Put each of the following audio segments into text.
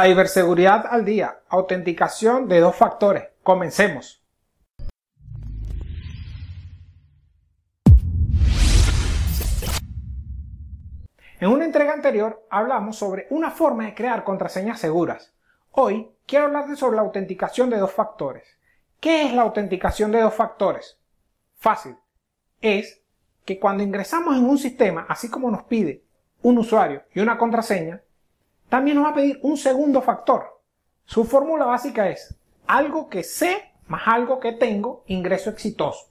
Ciberseguridad al día. Autenticación de dos factores. Comencemos. En una entrega anterior hablamos sobre una forma de crear contraseñas seguras. Hoy quiero hablar sobre la autenticación de dos factores. ¿Qué es la autenticación de dos factores? Fácil. Es que cuando ingresamos en un sistema, así como nos pide un usuario y una contraseña, también nos va a pedir un segundo factor. Su fórmula básica es algo que sé más algo que tengo, ingreso exitoso.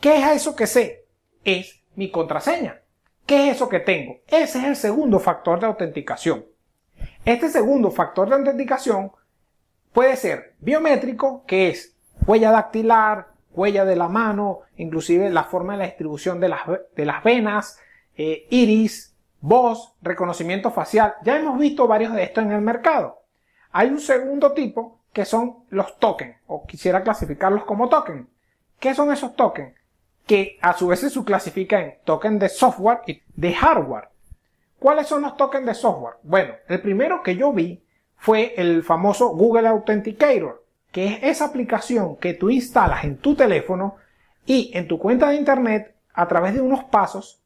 ¿Qué es eso que sé? Es mi contraseña. ¿Qué es eso que tengo? Ese es el segundo factor de autenticación. Este segundo factor de autenticación puede ser biométrico, que es huella dactilar, huella de la mano, inclusive la forma de la distribución de las, venas, eh, iris, voz, reconocimiento facial. Ya hemos visto varios de estos en el mercado. Hay un segundo tipo que son los tokens, o quisiera clasificarlos como tokens. ¿Qué son esos tokens? Que a su vez se subclasifican en tokens de software y de hardware. ¿Cuáles son los tokens de software? Bueno, el primero que yo vi fue el famoso Google Authenticator, que es esa aplicación que tú instalas en tu teléfono y en tu cuenta de internet a través de unos pasos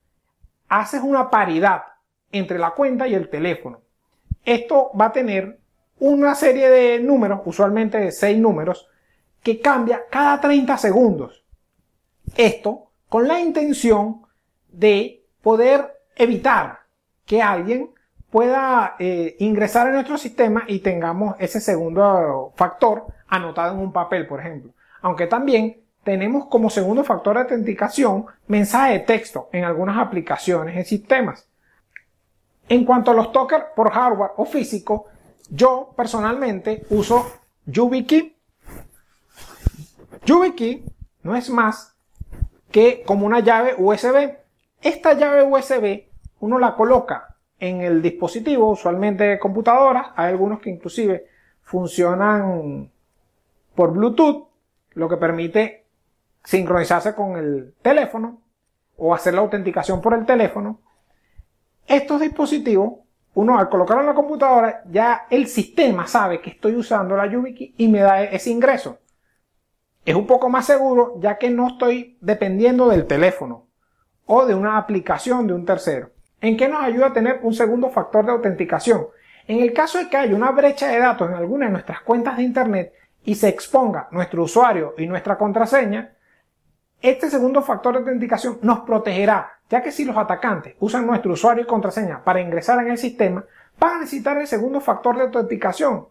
haces una paridad entre la cuenta y el teléfono. Esto va a tener una serie de números, usualmente de 6 números, que cambia cada 30 segundos. Esto con la intención de poder evitar que alguien pueda eh, ingresar en nuestro sistema y tengamos ese segundo factor anotado en un papel, por ejemplo. Aunque también tenemos como segundo factor de autenticación mensaje de texto en algunas aplicaciones en sistemas. En cuanto a los tokens por hardware o físico, yo personalmente uso YubiKey. YubiKey no es más que como una llave USB. Esta llave USB uno la coloca en el dispositivo, usualmente computadoras, hay algunos que inclusive funcionan por Bluetooth, lo que permite sincronizarse con el teléfono o hacer la autenticación por el teléfono, estos dispositivos, uno al colocarlo en la computadora, ya el sistema sabe que estoy usando la YubiKey y me da ese ingreso. Es un poco más seguro ya que no estoy dependiendo del teléfono o de una aplicación de un tercero. ¿En qué nos ayuda a tener un segundo factor de autenticación? En el caso de que haya una brecha de datos en alguna de nuestras cuentas de Internet y se exponga nuestro usuario y nuestra contraseña, este segundo factor de autenticación nos protegerá, ya que si los atacantes usan nuestro usuario y contraseña para ingresar en el sistema, van a necesitar el segundo factor de autenticación,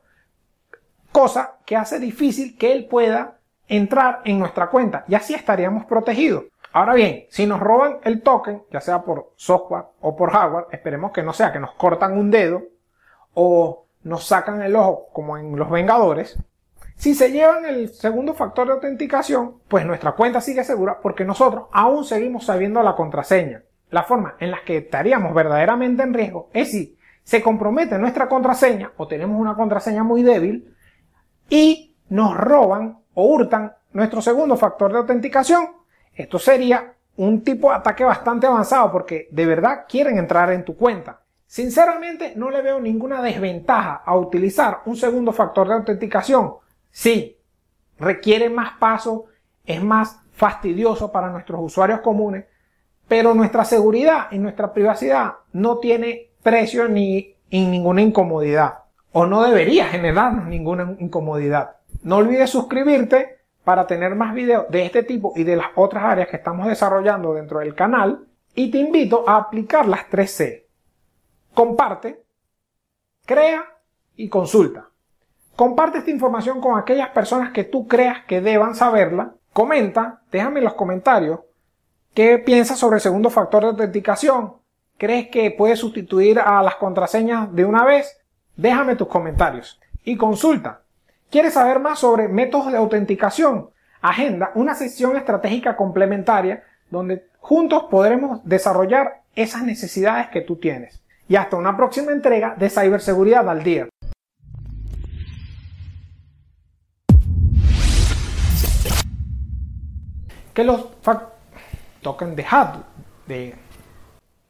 cosa que hace difícil que él pueda entrar en nuestra cuenta y así estaríamos protegidos. Ahora bien, si nos roban el token, ya sea por software o por hardware, esperemos que no sea que nos cortan un dedo o nos sacan el ojo como en los Vengadores, si se llevan el segundo factor de autenticación, pues nuestra cuenta sigue segura porque nosotros aún seguimos sabiendo la contraseña. La forma en la que estaríamos verdaderamente en riesgo es si se compromete nuestra contraseña o tenemos una contraseña muy débil y nos roban o hurtan nuestro segundo factor de autenticación. Esto sería un tipo de ataque bastante avanzado porque de verdad quieren entrar en tu cuenta. Sinceramente no le veo ninguna desventaja a utilizar un segundo factor de autenticación Sí, requiere más pasos, es más fastidioso para nuestros usuarios comunes, pero nuestra seguridad y nuestra privacidad no tiene precio ni ninguna incomodidad o no debería generarnos ninguna incomodidad. No olvides suscribirte para tener más videos de este tipo y de las otras áreas que estamos desarrollando dentro del canal y te invito a aplicar las 3C. Comparte, crea y consulta. Comparte esta información con aquellas personas que tú creas que deban saberla. Comenta, déjame en los comentarios qué piensas sobre el segundo factor de autenticación. ¿Crees que puede sustituir a las contraseñas de una vez? Déjame tus comentarios. Y consulta. ¿Quieres saber más sobre métodos de autenticación? Agenda una sesión estratégica complementaria donde juntos podremos desarrollar esas necesidades que tú tienes. Y hasta una próxima entrega de Ciberseguridad al Día. Que los tokens de HAT, de,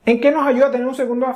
¿en qué nos ayuda a tener un segundo